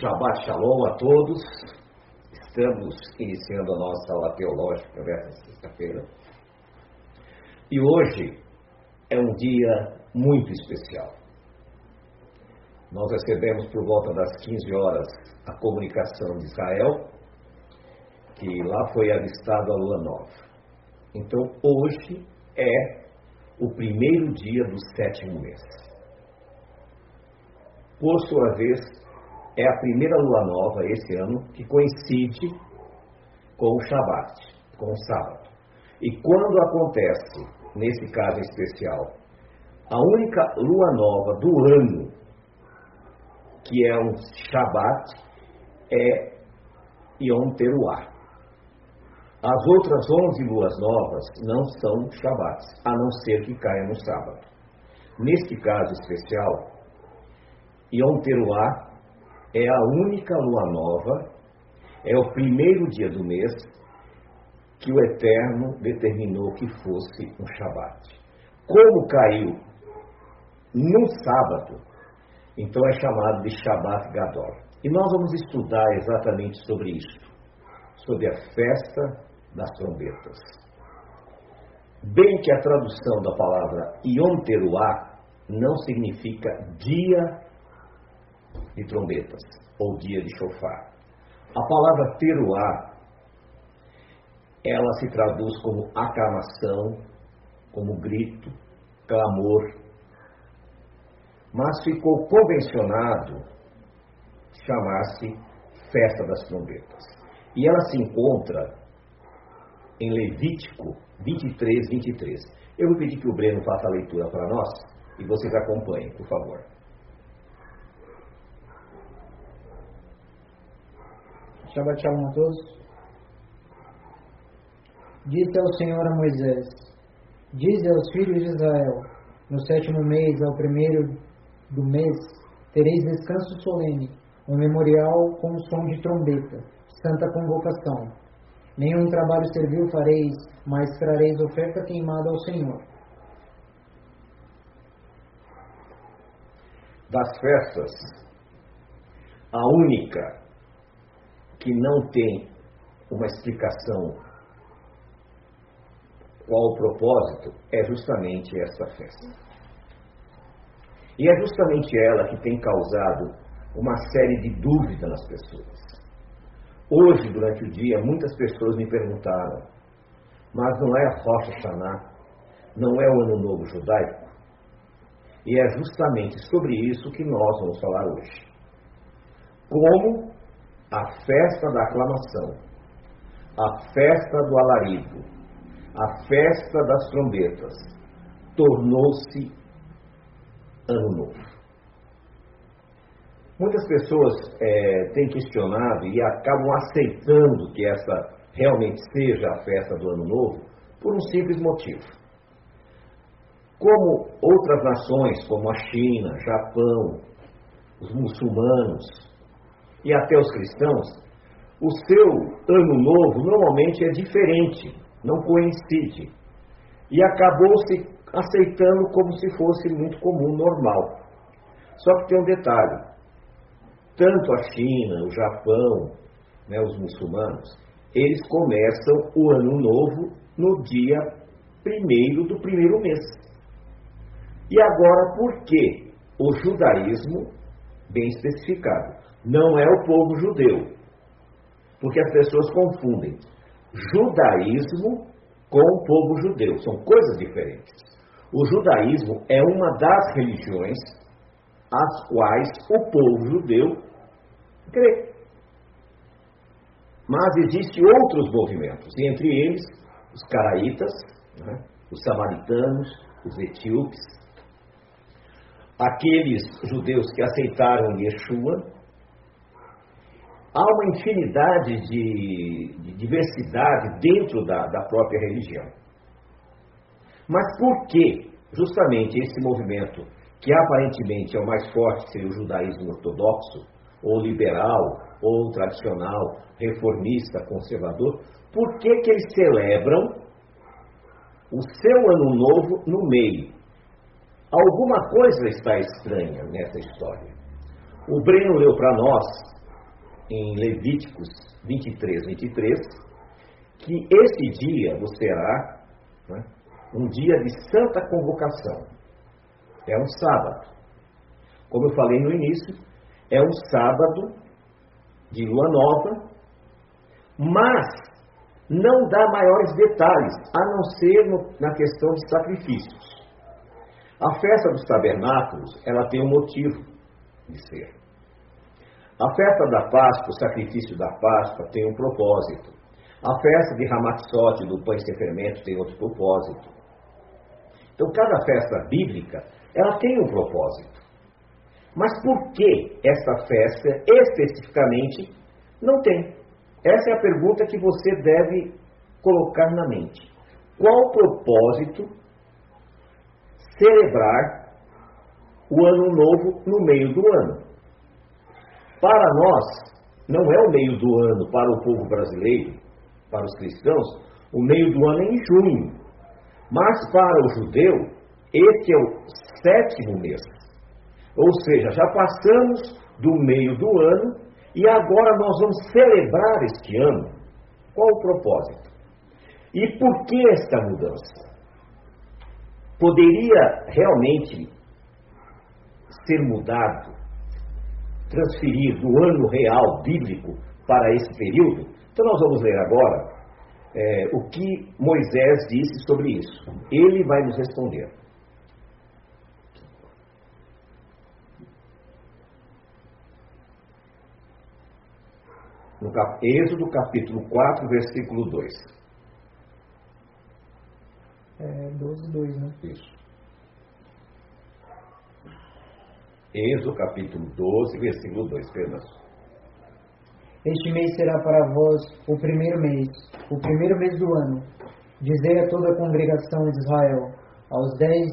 Shabbat Shalom a todos. Estamos iniciando a nossa aula teológica nesta sexta-feira. E hoje é um dia muito especial. Nós recebemos por volta das 15 horas a comunicação de Israel, que lá foi avistada a lua nova. Então hoje é o primeiro dia do sétimo mês. Por sua vez, é a primeira lua nova esse ano que coincide com o Shabat, com o sábado. E quando acontece, nesse caso especial, a única lua nova do ano que é um Shabat é Yom Teruah. As outras 11 luas novas não são Shabats, a não ser que caia no sábado. Neste caso especial, Yom Teruah é a única lua nova, é o primeiro dia do mês que o Eterno determinou que fosse um Shabat. Como caiu no sábado, então é chamado de Shabat Gadol. E nós vamos estudar exatamente sobre isto, sobre a festa das trombetas. Bem que a tradução da palavra Yom Teruah não significa dia de trombetas ou dia de chofar. A palavra teruá, ela se traduz como aclamação, como grito, clamor. Mas ficou convencionado chamar-se Festa das Trombetas. E ela se encontra em Levítico 23, 23. Eu vou pedir que o Breno faça a leitura para nós e vocês acompanhem, por favor. Shabbat Shalom a todos. Disse ao Senhor a Moisés: Dize aos filhos de Israel: No sétimo mês, ao primeiro do mês, tereis descanso solene, um memorial com som de trombeta, santa convocação. Nenhum trabalho servil fareis, mas trareis oferta queimada ao Senhor. Das festas, a única que não tem uma explicação qual o propósito, é justamente esta festa. E é justamente ela que tem causado uma série de dúvidas nas pessoas. Hoje, durante o dia, muitas pessoas me perguntaram, mas não é a Rocha Xaná, não é o Ano Novo Judaico? E é justamente sobre isso que nós vamos falar hoje. Como a festa da aclamação, a festa do alarido, a festa das trombetas, tornou-se ano novo. Muitas pessoas é, têm questionado e acabam aceitando que essa realmente seja a festa do ano novo por um simples motivo. Como outras nações, como a China, Japão, os muçulmanos, e até os cristãos, o seu ano novo normalmente é diferente, não coincide. E acabou se aceitando como se fosse muito comum, normal. Só que tem um detalhe: tanto a China, o Japão, né, os muçulmanos, eles começam o ano novo no dia primeiro do primeiro mês. E agora, por que o judaísmo, bem especificado, não é o povo judeu. Porque as pessoas confundem judaísmo com o povo judeu. São coisas diferentes. O judaísmo é uma das religiões às quais o povo judeu crê. Mas existem outros movimentos, e entre eles os caraítas, né, os samaritanos, os etíopes, aqueles judeus que aceitaram Yeshua, há uma infinidade de, de diversidade dentro da, da própria religião. Mas por que justamente esse movimento, que aparentemente é o mais forte, seria o judaísmo ortodoxo, ou liberal, ou tradicional, reformista, conservador, por que, que eles celebram o seu ano novo no meio? Alguma coisa está estranha nessa história. O Breno leu para nós em Levíticos 23, 23, que esse dia será né, um dia de santa convocação. É um sábado. Como eu falei no início, é um sábado de lua nova, mas não dá maiores detalhes, a não ser no, na questão de sacrifícios. A festa dos tabernáculos, ela tem um motivo de ser. A festa da Páscoa, o sacrifício da Páscoa, tem um propósito. A festa de Ramatzote, do pão sem fermento, tem outro propósito. Então, cada festa bíblica, ela tem um propósito. Mas por que essa festa especificamente não tem? Essa é a pergunta que você deve colocar na mente. Qual o propósito celebrar o ano novo no meio do ano? Para nós, não é o meio do ano para o povo brasileiro, para os cristãos, o meio do ano é em junho. Mas para o judeu, esse é o sétimo mês. Ou seja, já passamos do meio do ano e agora nós vamos celebrar este ano. Qual o propósito? E por que esta mudança? Poderia realmente ser mudado, transferir do ano real bíblico para esse período? Então nós vamos ler agora é, o que Moisés disse sobre isso. Ele vai nos responder. no cap... Êxodo capítulo 4, versículo 2. É 12, 2, né? Isso. Êxodo capítulo 12, versículo 2, perdão. Este mês será para vós o primeiro mês, o primeiro mês do ano. Dizei a toda a congregação de Israel: aos dez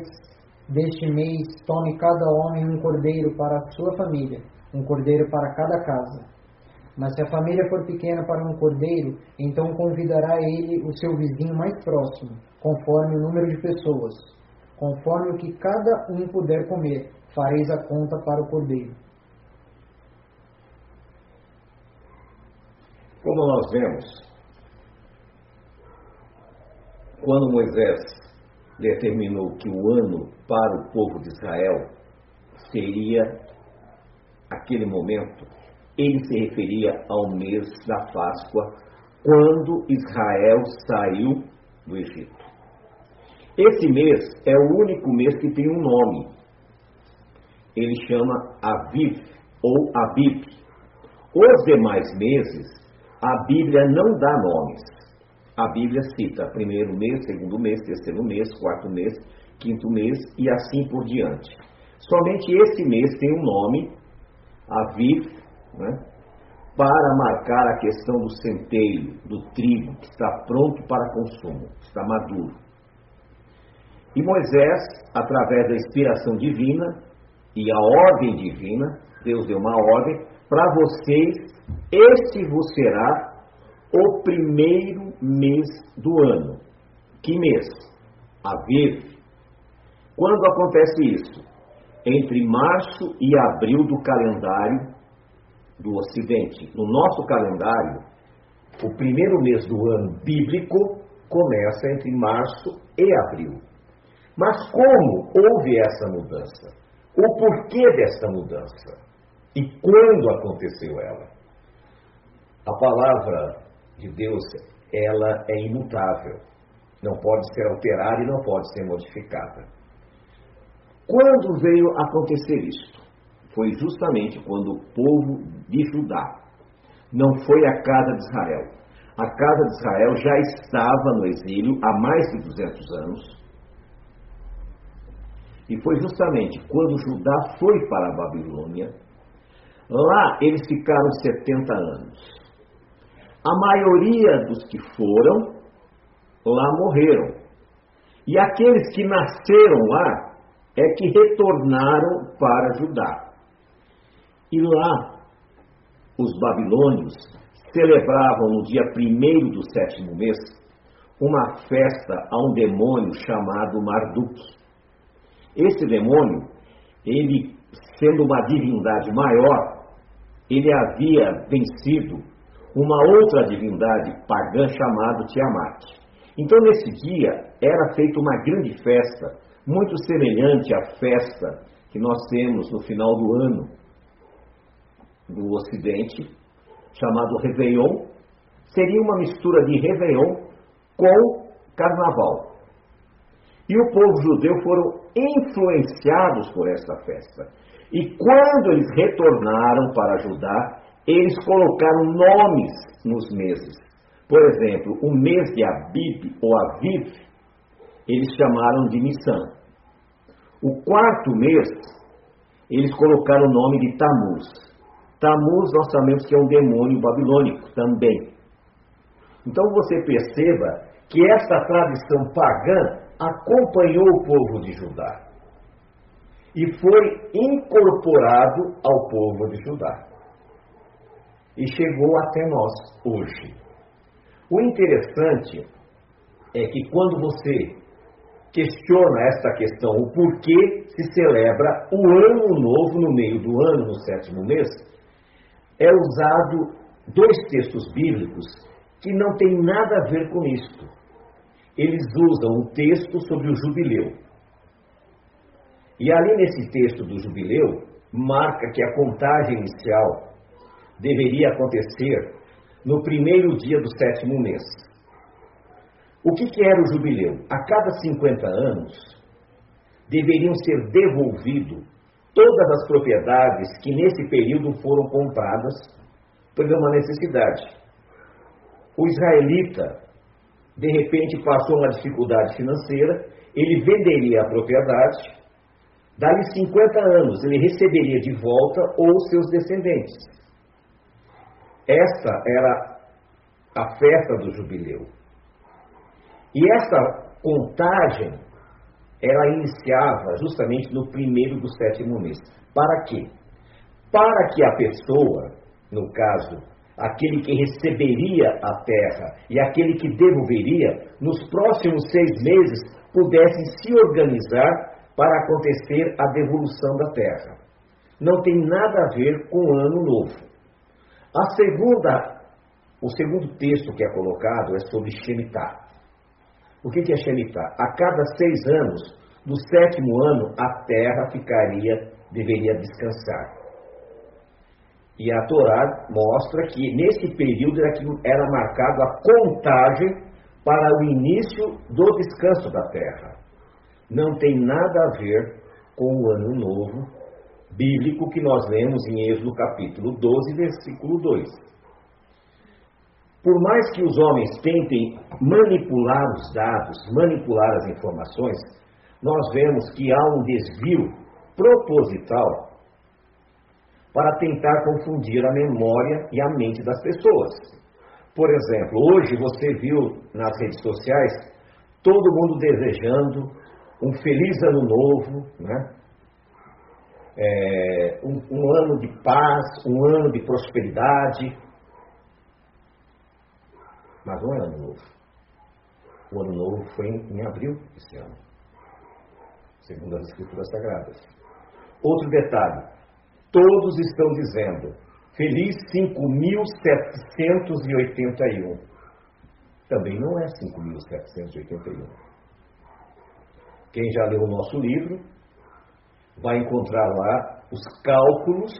deste mês, tome cada homem um cordeiro para a sua família, um cordeiro para cada casa. Mas se a família for pequena para um cordeiro, então convidará ele o seu vizinho mais próximo, conforme o número de pessoas. Conforme o que cada um puder comer, fareis a conta para o cordeiro. Como nós vemos, quando Moisés determinou que o ano para o povo de Israel seria aquele momento ele se referia ao mês da Páscoa, quando Israel saiu do Egito. Esse mês é o único mês que tem um nome. Ele chama Aviv ou Abib. Os demais meses, a Bíblia não dá nomes. A Bíblia cita primeiro mês, segundo mês, terceiro mês, quarto mês, quinto mês e assim por diante. Somente esse mês tem um nome, Aviv né, para marcar a questão do centeio, do trigo, que está pronto para consumo, está maduro. E Moisés, através da inspiração divina e a ordem divina, Deus deu uma ordem, para vocês, este vos será o primeiro mês do ano. Que mês? Aviv. Quando acontece isso? Entre março e abril do calendário do Ocidente. No nosso calendário, o primeiro mês do ano bíblico começa entre março e abril. Mas como houve essa mudança? O porquê dessa mudança? E quando aconteceu ela? A palavra de Deus, ela é imutável. Não pode ser alterada e não pode ser modificada. Quando veio acontecer isto? foi justamente quando o povo de Judá não foi a casa de Israel. A casa de Israel já estava no exílio há mais de 200 anos. E foi justamente quando Judá foi para a Babilônia, lá eles ficaram 70 anos. A maioria dos que foram lá morreram. E aqueles que nasceram lá é que retornaram para Judá. E lá, os babilônios celebravam no dia primeiro do sétimo mês uma festa a um demônio chamado Marduk. Esse demônio, ele sendo uma divindade maior, ele havia vencido uma outra divindade pagã chamada Tiamat. Então, nesse dia, era feita uma grande festa, muito semelhante à festa que nós temos no final do ano do Ocidente, chamado Réveillon. Seria uma mistura de Réveillon com Carnaval. E o povo judeu foram influenciados por essa festa. E quando eles retornaram para Judá, eles colocaram nomes nos meses. Por exemplo, o mês de Abib ou Aviv, eles chamaram de Nissan. O quarto mês, eles colocaram o nome de Tamuz. Tamuz nós sabemos que é um demônio babilônico também. Então você perceba que essa tradição pagã acompanhou o povo de Judá e foi incorporado ao povo de Judá. E chegou até nós hoje. O interessante é que quando você questiona esta questão, o porquê se celebra o ano novo no meio do ano, no sétimo mês, é usado dois textos bíblicos que não têm nada a ver com isto. Eles usam um texto sobre o jubileu. E ali nesse texto do jubileu, marca que a contagem inicial deveria acontecer no primeiro dia do sétimo mês. O que, que era o jubileu? A cada 50 anos, deveriam ser devolvidos todas as propriedades que nesse período foram compradas por uma necessidade. O israelita, de repente, passou uma dificuldade financeira, ele venderia a propriedade Dali 50 anos, ele receberia de volta ou seus descendentes. Essa era a festa do jubileu. E essa contagem, ela iniciava justamente no primeiro do sétimo mês. Para quê? Para que a pessoa, no caso, aquele que receberia a terra e aquele que devolveria, nos próximos seis meses, pudessem se organizar para acontecer a devolução da terra. Não tem nada a ver com o ano novo. A segunda, o segundo texto que é colocado é sobre Shemitah. O que é Shemitah? A cada seis anos, no sétimo ano, a terra ficaria, deveria descansar. E a Torá mostra que nesse período era, que era marcado a contagem para o início do descanso da terra não tem nada a ver com o ano novo bíblico que nós lemos em Êxodo capítulo 12, versículo 2. Por mais que os homens tentem manipular os dados, manipular as informações, nós vemos que há um desvio proposital para tentar confundir a memória e a mente das pessoas. Por exemplo, hoje você viu nas redes sociais todo mundo desejando um feliz ano novo, né? É, um, um ano de paz, um ano de prosperidade. Mas não é ano novo. O ano novo foi em, em abril desse ano, segundo as Escrituras Sagradas. Outro detalhe: todos estão dizendo Feliz 5.781. Também não é 5.781. Quem já leu o nosso livro vai encontrar lá os cálculos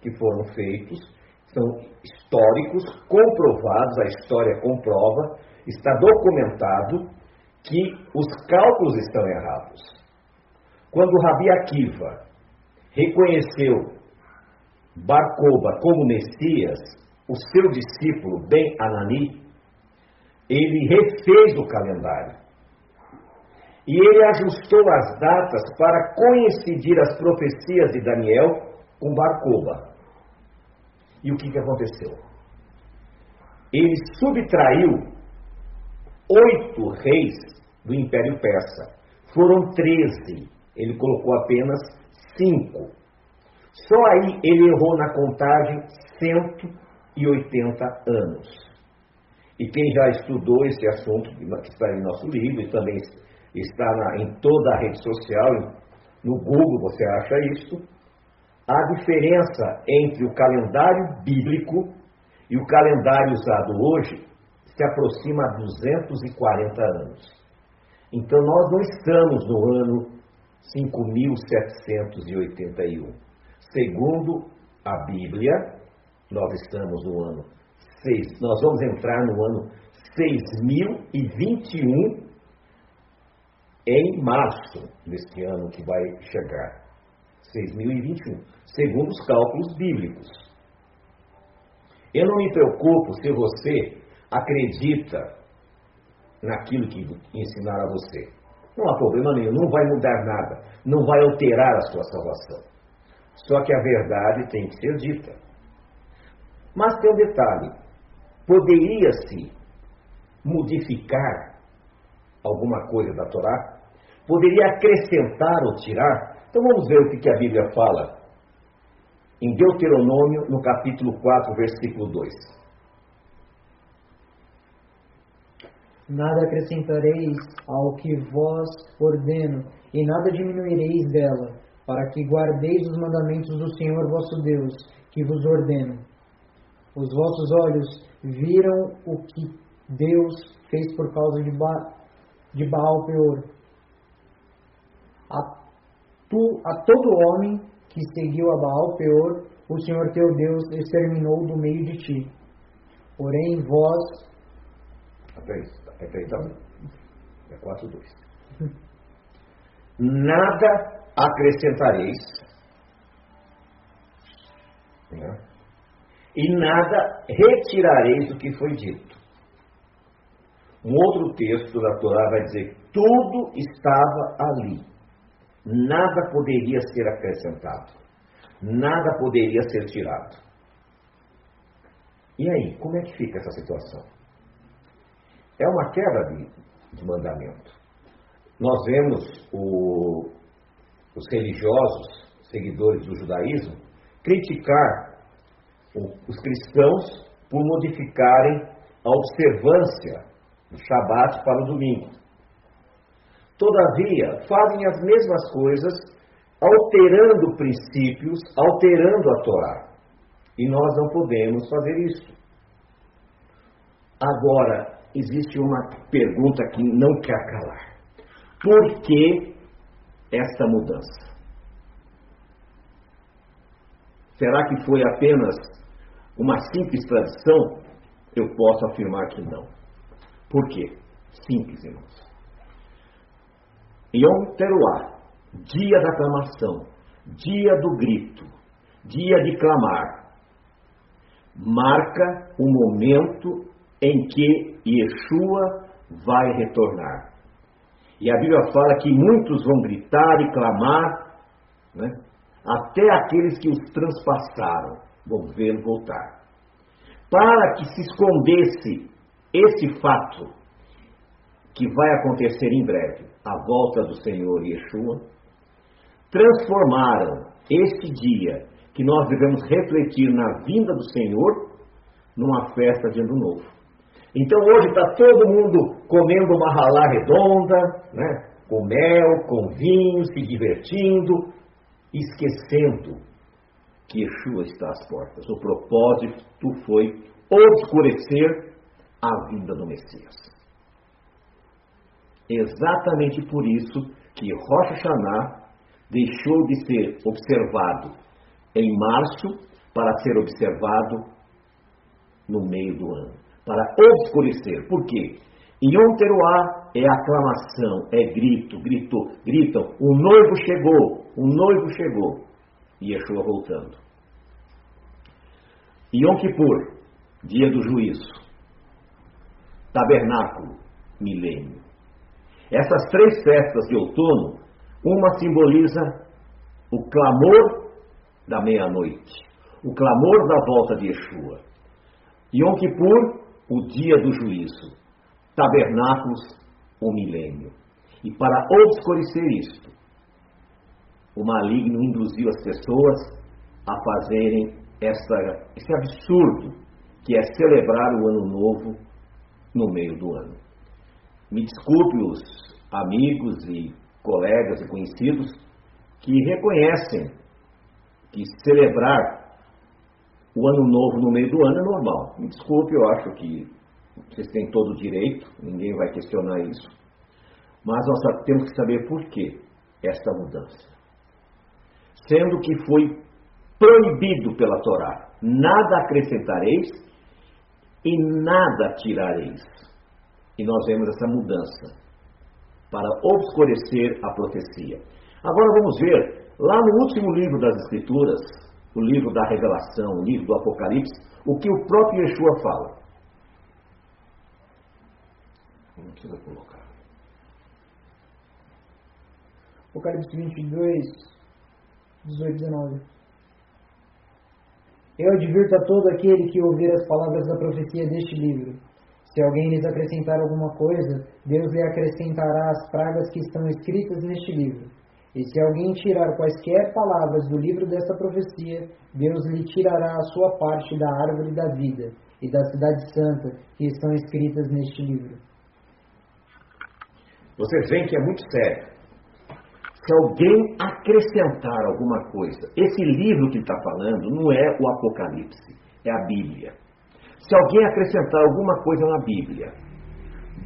que foram feitos, são históricos, comprovados, a história comprova, está documentado que os cálculos estão errados. Quando Rabi Akiva reconheceu Barcoba como Messias, o seu discípulo Ben Anani, ele refez o calendário e ele ajustou as datas para coincidir as profecias de Daniel com Barcoba. E o que, que aconteceu? Ele subtraiu oito reis do Império Persa. Foram treze. Ele colocou apenas cinco. Só aí ele errou na contagem 180 anos. E quem já estudou esse assunto, que está em nosso livro, e também está na, em toda a rede social, no Google você acha isso. a diferença entre o calendário bíblico e o calendário usado hoje se aproxima a 240 anos. Então nós não estamos no ano 5781. Segundo a Bíblia, nós estamos no ano 6, nós vamos entrar no ano 6021 em março deste ano que vai chegar. 6021, segundo os cálculos bíblicos. Eu não me preocupo se você acredita naquilo que ensinaram a você. Não há problema nenhum, não vai mudar nada, não vai alterar a sua salvação. Só que a verdade tem que ser dita. Mas tem um detalhe: poderia-se modificar alguma coisa da Torá? Poderia acrescentar ou tirar? Então vamos ver o que a Bíblia fala em Deuteronômio, no capítulo 4, versículo 2. Nada acrescentareis ao que vos ordeno, e nada diminuireis dela, para que guardeis os mandamentos do Senhor vosso Deus, que vos ordeno. Os vossos olhos viram o que Deus fez por causa de, ba de Baal Peor. A, tu, a todo homem que seguiu a Baal Peor, o Senhor teu Deus exterminou do meio de ti. Porém, vós. Até Repete então. É 4.2. Nada acrescentareis. Né? E nada retirareis do que foi dito. Um outro texto da Torá vai dizer: tudo estava ali. Nada poderia ser acrescentado. Nada poderia ser tirado. E aí, como é que fica essa situação? é uma quebra de, de mandamento. Nós vemos o, os religiosos, seguidores do judaísmo, criticar os cristãos por modificarem a observância do Shabat para o domingo. Todavia, fazem as mesmas coisas, alterando princípios, alterando a Torá. E nós não podemos fazer isso. Agora, existe uma pergunta que não quer calar. Por que essa mudança? Será que foi apenas uma simples tradição? Eu posso afirmar que não. Por quê? Simples, irmãos. Yom Teruah, dia da aclamação, dia do grito, dia de clamar, marca o momento em que Yeshua vai retornar. E a Bíblia fala que muitos vão gritar e clamar, né? até aqueles que os transpassaram vão vê-lo voltar. Para que se escondesse esse fato que vai acontecer em breve, a volta do Senhor Yeshua, transformaram este dia que nós devemos refletir na vinda do Senhor numa festa de Ano Novo. Então hoje está todo mundo comendo uma ralá redonda, né? com mel, com vinho, se divertindo, esquecendo que Yeshua está às portas. O propósito foi obscurecer a vinda do Messias. Exatamente por isso que Rosh Hashanah deixou de ser observado em março para ser observado no meio do ano para obscurecer. Por quê? Yom Teruah é aclamação, é grito, grito, gritam, o noivo chegou, o noivo chegou. E Yeshua voltando. Yom Kippur, dia do juízo. Tabernáculo, milênio. Essas três festas de outono, uma simboliza o clamor da meia-noite, o clamor da volta de Yeshua. Yom Kippur o dia do juízo, tabernáculos, o milênio. E para obscurecer isto, o maligno induziu as pessoas a fazerem essa, esse absurdo que é celebrar o ano novo no meio do ano. Me desculpe os amigos e colegas e conhecidos que reconhecem que celebrar o ano novo no meio do ano é normal. Me desculpe, eu acho que vocês têm todo o direito, ninguém vai questionar isso. Mas nós temos que saber por que esta mudança. Sendo que foi proibido pela Torá: nada acrescentareis e nada tirareis. E nós vemos essa mudança para obscurecer a profecia. Agora vamos ver, lá no último livro das Escrituras, o livro da Revelação, o livro do Apocalipse, o que o próprio Yeshua fala. Não precisa colocar. Apocalipse 22, 18 19. Eu advirto a todo aquele que ouvir as palavras da profecia deste livro. Se alguém lhes acrescentar alguma coisa, Deus lhe acrescentará as pragas que estão escritas neste livro. E se alguém tirar quaisquer palavras do livro desta profecia, Deus lhe tirará a sua parte da árvore da vida e da cidade santa que estão escritas neste livro. Vocês veem que é muito sério. Se alguém acrescentar alguma coisa, esse livro que está falando não é o Apocalipse, é a Bíblia. Se alguém acrescentar alguma coisa na Bíblia,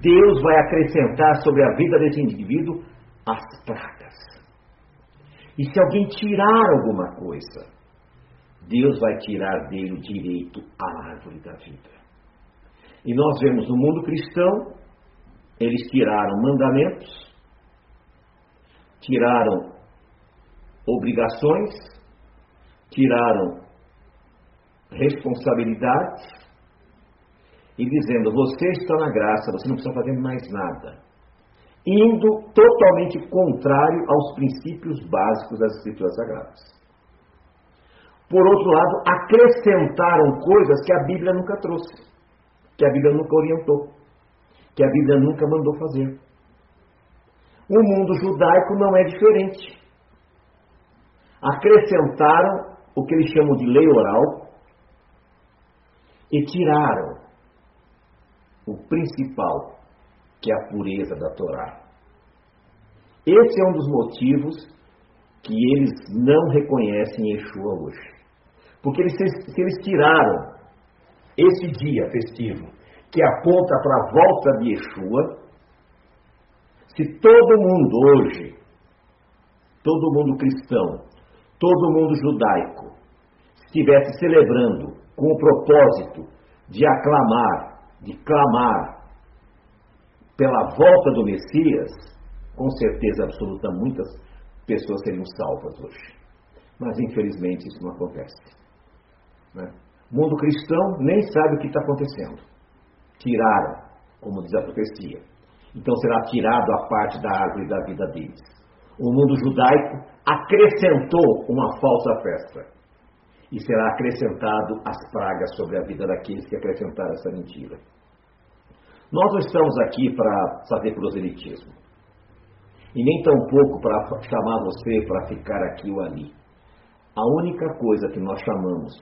Deus vai acrescentar sobre a vida desse indivíduo as pragas. E se alguém tirar alguma coisa, Deus vai tirar dele o direito à árvore da vida. E nós vemos no mundo cristão, eles tiraram mandamentos, tiraram obrigações, tiraram responsabilidades e dizendo: Você está na graça, você não precisa fazer mais nada. Indo totalmente contrário aos princípios básicos das Escrituras Sagradas. Por outro lado, acrescentaram coisas que a Bíblia nunca trouxe, que a Bíblia nunca orientou, que a Bíblia nunca mandou fazer. O mundo judaico não é diferente. Acrescentaram o que eles chamam de lei oral e tiraram o principal, que é a pureza da Torá. Esse é um dos motivos que eles não reconhecem Yeshua hoje. Porque eles, se eles tiraram esse dia festivo, que aponta para a volta de Yeshua, se todo mundo hoje, todo mundo cristão, todo mundo judaico, estivesse celebrando com o propósito de aclamar, de clamar pela volta do Messias, com certeza absoluta muitas pessoas seriam salvas hoje. Mas infelizmente isso não acontece. Né? O mundo cristão nem sabe o que está acontecendo. Tiraram, como diz a profecia. Então será tirado a parte da árvore da vida deles. O mundo judaico acrescentou uma falsa festa. E será acrescentado as pragas sobre a vida daqueles que acrescentaram essa mentira. Nós não estamos aqui para fazer proselitismo. E nem tampouco para chamar você para ficar aqui ou ali. A única coisa que nós chamamos,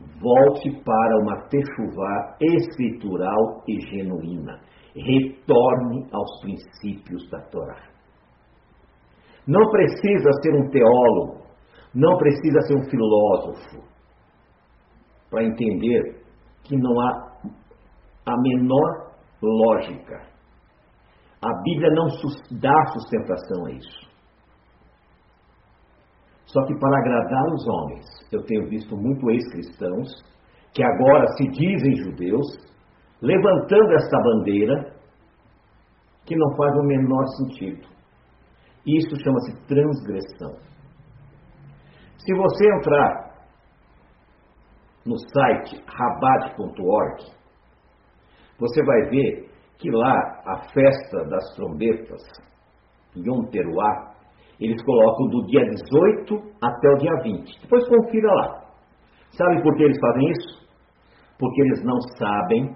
volte para uma techuvá escritural e genuína retorne aos princípios da Torá. Não precisa ser um teólogo, não precisa ser um filósofo para entender que não há a menor lógica. A Bíblia não dá sustentação a isso. Só que para agradar os homens, eu tenho visto muito ex-cristãos que agora se dizem judeus, levantando essa bandeira que não faz o menor sentido. Isso chama-se transgressão. Se você entrar no site rabad.org, você vai ver que lá a festa das trombetas, Yom Teruah, eles colocam do dia 18 até o dia 20. Depois confira lá. Sabe por que eles fazem isso? Porque eles não sabem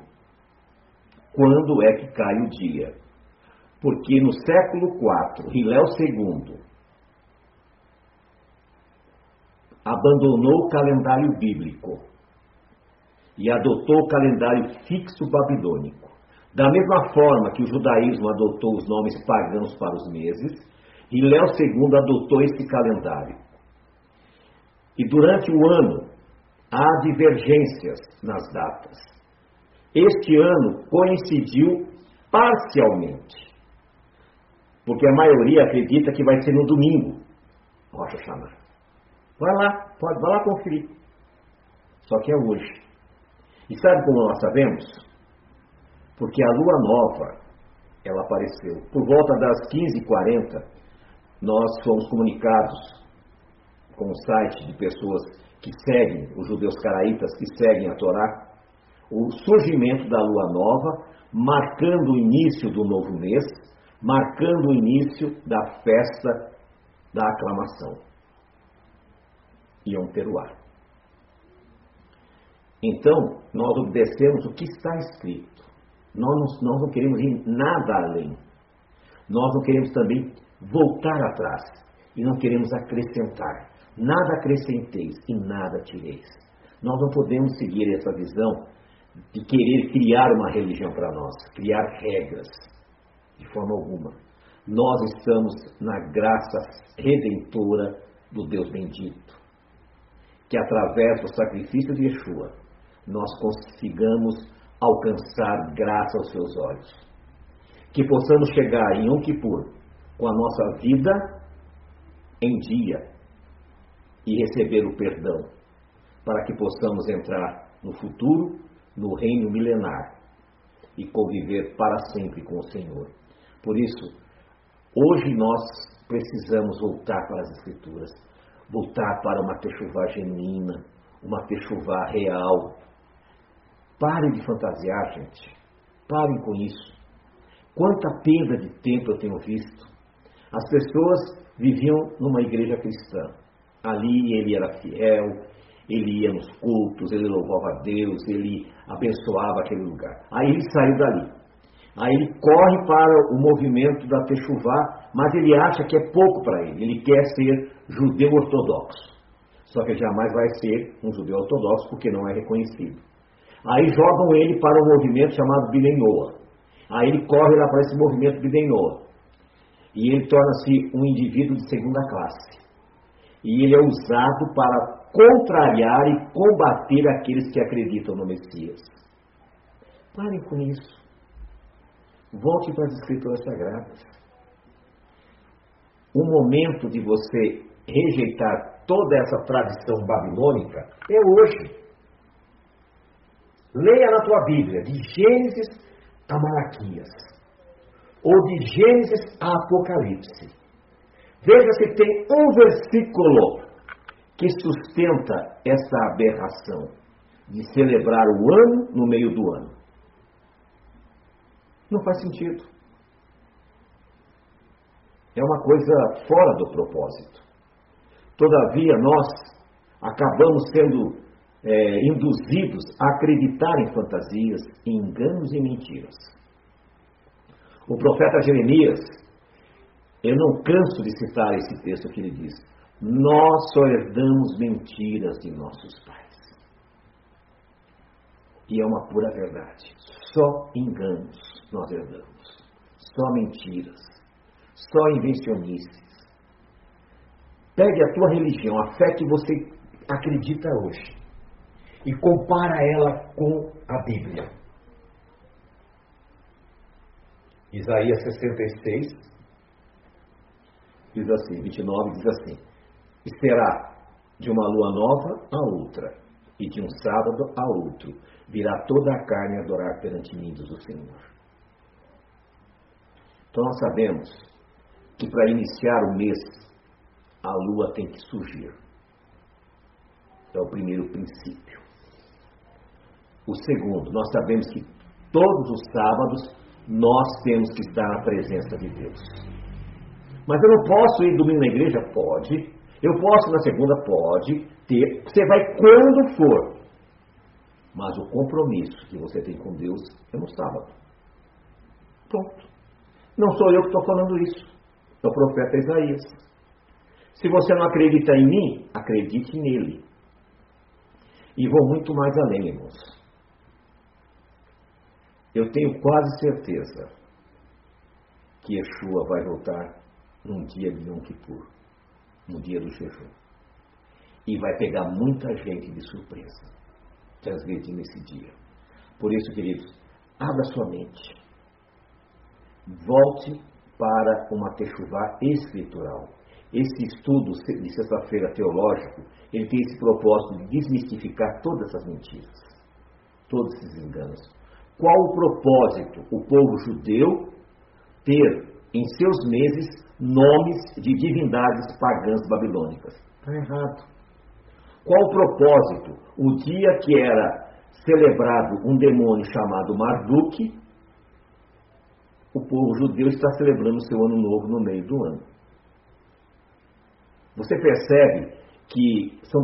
quando é que cai o dia. Porque no século IV, Hilel II abandonou o calendário bíblico e adotou o calendário fixo babilônico. Da mesma forma que o judaísmo adotou os nomes pagãos para os meses, Hilel II adotou esse calendário. E durante o ano há divergências nas datas. Este ano coincidiu parcialmente. Porque a maioria acredita que vai ser no domingo, Rocha Hashanah. Vai lá, pode, vai lá conferir. Só que é hoje. E sabe como nós sabemos? Porque a lua nova, ela apareceu. Por volta das 15h40, nós fomos comunicados com o site de pessoas que seguem, os judeus caraítas que seguem a Torá, o surgimento da lua nova, marcando o início do novo mês, marcando o início da festa da aclamação. Iam Peruá. Então, nós obedecemos o que está escrito. Nós não queremos ir nada além. Nós não queremos também voltar atrás. E não queremos acrescentar. Nada acrescenteis e nada tireis. Nós não podemos seguir essa visão de querer criar uma religião para nós, criar regras, de forma alguma. Nós estamos na graça redentora do Deus bendito. Que através do sacrifício de Yeshua, nós consigamos alcançar graça aos seus olhos. Que possamos chegar em Yom Kippur com a nossa vida em dia e receber o perdão, para que possamos entrar no futuro, no reino milenar e conviver para sempre com o Senhor. Por isso, hoje nós precisamos voltar para as Escrituras, voltar para uma techuvá genuína, uma techuvá real. Parem de fantasiar, gente. Parem com isso. Quanta perda de tempo eu tenho visto. As pessoas viviam numa igreja cristã. Ali ele era fiel, ele ia nos cultos, ele louvava a Deus, ele abençoava aquele lugar. Aí ele saiu dali. Aí ele corre para o movimento da Techuvá, mas ele acha que é pouco para ele. Ele quer ser judeu ortodoxo. Só que jamais vai ser um judeu ortodoxo porque não é reconhecido. Aí jogam ele para um movimento chamado Bidenoa. Aí ele corre lá para esse movimento Bidenoa. E ele torna-se um indivíduo de segunda classe. E ele é usado para contrariar e combater aqueles que acreditam no Messias. Parem com isso. Volte para as Escrituras Sagradas. O momento de você rejeitar toda essa tradição babilônica é hoje. Leia na tua Bíblia, de Gênesis a Malaquias, ou de Gênesis a Apocalipse. Veja se tem um versículo que sustenta essa aberração de celebrar o ano no meio do ano. Não faz sentido. É uma coisa fora do propósito. Todavia, nós acabamos sendo é, induzidos a acreditar em fantasias, em enganos e mentiras. O profeta Jeremias, eu não canso de citar esse texto que ele diz: Nós só herdamos mentiras de nossos pais. E é uma pura verdade. Só enganos nós herdamos. Só mentiras. Só invencionices. Pegue a tua religião, a fé que você acredita hoje, e compara ela com a Bíblia. Isaías 66 diz assim, 29 diz assim: E será de uma lua nova a outra, e de um sábado a outro, virá toda a carne adorar perante mim, diz o Senhor. Então nós sabemos que para iniciar o mês, a lua tem que surgir. É o primeiro princípio. O segundo, nós sabemos que todos os sábados nós temos que estar na presença de Deus. Mas eu não posso ir domingo na igreja? Pode. Eu posso na segunda? Pode. Ter. Você vai quando for. Mas o compromisso que você tem com Deus é no sábado. Pronto. Não sou eu que estou falando isso. É o profeta Isaías. Se você não acredita em mim, acredite nele. E vou muito mais além, irmãos. Eu tenho quase certeza que Yeshua vai voltar num dia de Yom Kippur, no dia do jejum. E vai pegar muita gente de surpresa, transgredir nesse dia. Por isso, queridos, abra sua mente. Volte para uma techuvá escritural. Esse estudo de sexta-feira teológico, ele tem esse propósito de desmistificar todas essas mentiras, todos esses enganos. Qual o propósito? O povo judeu ter em seus meses nomes de divindades pagãs babilônicas. Está errado. Qual o propósito? O dia que era celebrado um demônio chamado Marduk, o povo judeu está celebrando seu ano novo no meio do ano. Você percebe que são,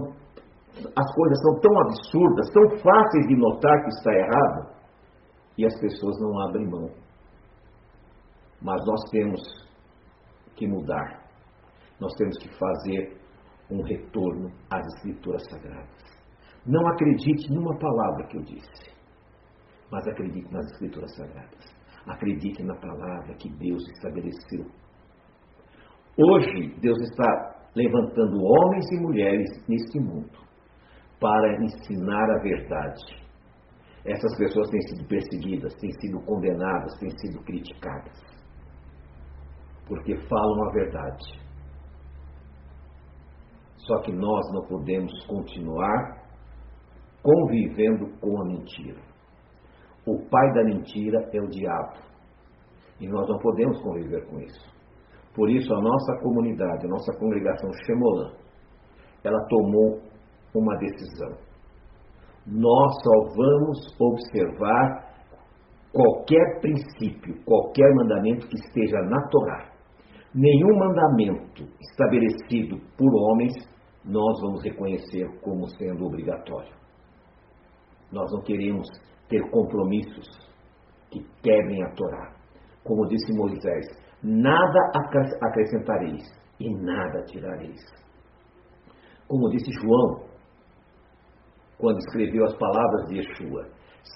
as coisas são tão absurdas, tão fáceis de notar que está errado, e as pessoas não abrem mão. Mas nós temos que mudar. Nós temos que fazer um retorno às Escrituras Sagradas. Não acredite numa palavra que eu disse, mas acredite nas Escrituras Sagradas. Acredite na palavra que Deus estabeleceu. Hoje, Deus está levantando homens e mulheres neste mundo para ensinar a verdade. Essas pessoas têm sido perseguidas, têm sido condenadas, têm sido criticadas, porque falam a verdade. Só que nós não podemos continuar convivendo com a mentira. O pai da mentira é o diabo. E nós não podemos conviver com isso. Por isso, a nossa comunidade, a nossa congregação Shemolã, ela tomou uma decisão. Nós só vamos observar qualquer princípio, qualquer mandamento que esteja na Torá. Nenhum mandamento estabelecido por homens nós vamos reconhecer como sendo obrigatório. Nós não queremos ter compromissos que quebrem a Torá. Como disse Moisés, nada acrescentareis e nada tirareis. Como disse João, quando escreveu as palavras de Yeshua,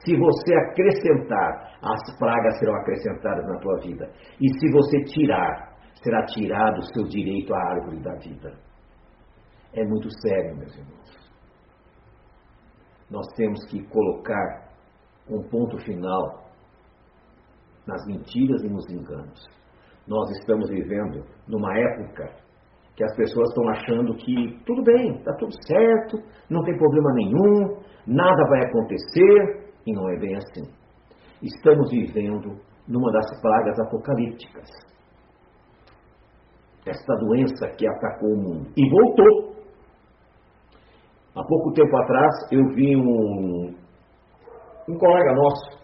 se você acrescentar, as pragas serão acrescentadas na tua vida. E se você tirar, será tirado o seu direito à árvore da vida. É muito sério, meus irmãos. Nós temos que colocar um ponto final nas mentiras e nos enganos. Nós estamos vivendo numa época que as pessoas estão achando que tudo bem, está tudo certo, não tem problema nenhum, nada vai acontecer, e não é bem assim. Estamos vivendo numa das pragas apocalípticas. Esta doença que atacou o mundo e voltou. Há pouco tempo atrás eu vi um, um colega nosso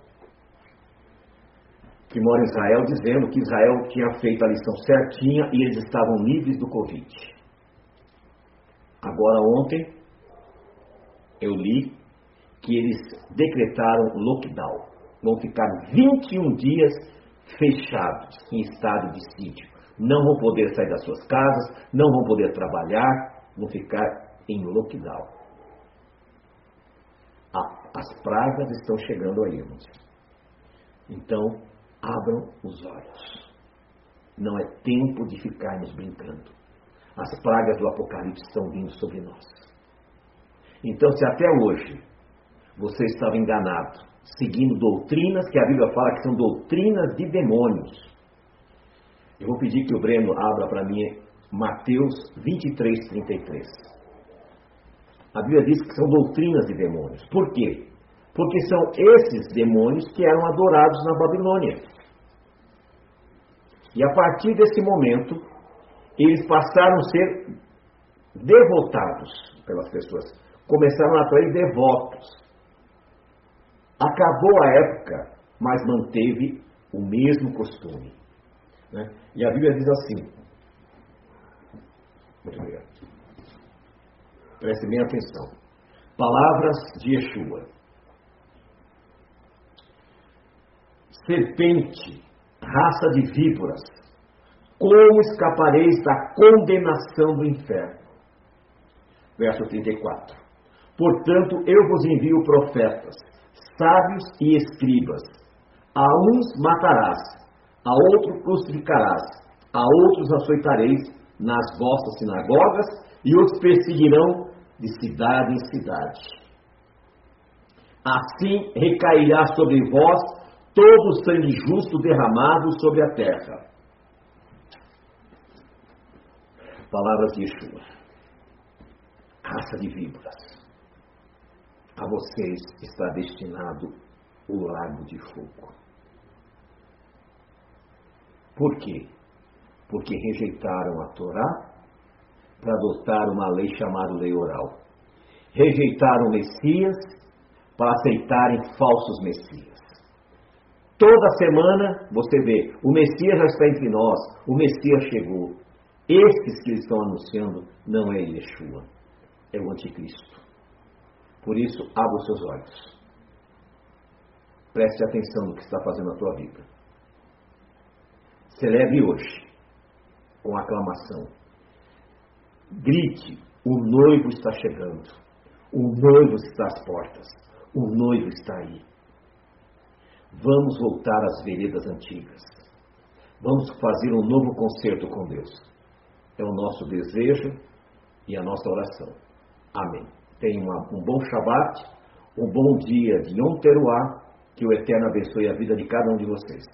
que mora em Israel dizendo que Israel tinha feito a lição certinha e eles estavam livres do Covid. Agora, ontem, eu li que eles decretaram lockdown. Vão ficar 21 dias fechados em estado de sítio. Não vão poder sair das suas casas, não vão poder trabalhar, vão ficar em lockdown. As pragas estão chegando aí, irmãos. Então, abram os olhos. Não é tempo de ficarmos brincando. As pragas do Apocalipse estão vindo sobre nós. Então, se até hoje você estava enganado, seguindo doutrinas que a Bíblia fala que são doutrinas de demônios, eu vou pedir que o Breno abra para mim Mateus 23, 33. A Bíblia diz que são doutrinas de demônios. Por quê? Porque são esses demônios que eram adorados na Babilônia. E a partir desse momento, eles passaram a ser devotados pelas pessoas. Começaram a atrair devotos. Acabou a época, mas manteve o mesmo costume. Né? E a Bíblia diz assim. Muito obrigado. Preste bem atenção. Palavras de Yeshua. Serpente, raça de víboras, como escapareis da condenação do inferno? Verso 34. Portanto, eu vos envio profetas, sábios e escribas. A uns matarás, a outros crucificarás, a outros açoitareis nas vossas sinagogas, e os perseguirão de cidade em cidade. Assim recairá sobre vós todo o sangue justo derramado sobre a terra. Palavras de Yeshua. Raça de víboras. A vocês está destinado o lago de fogo. Por quê? Porque rejeitaram a Torá para adotar uma lei chamada lei oral. Rejeitaram o Messias para aceitarem falsos Messias. Toda semana você vê, o Messias já está entre nós, o Messias chegou. Esses que estão anunciando não é Yeshua, é o anticristo. Por isso, abra os seus olhos. Preste atenção no que está fazendo a tua vida. Celebre hoje com aclamação. Grite: o noivo está chegando. O noivo está às portas. O noivo está aí. Vamos voltar às veredas antigas. Vamos fazer um novo concerto com Deus. É o nosso desejo e a nossa oração. Amém. Tenha um bom Shabat, um bom dia de Yom Teruah, que o Eterno abençoe a vida de cada um de vocês.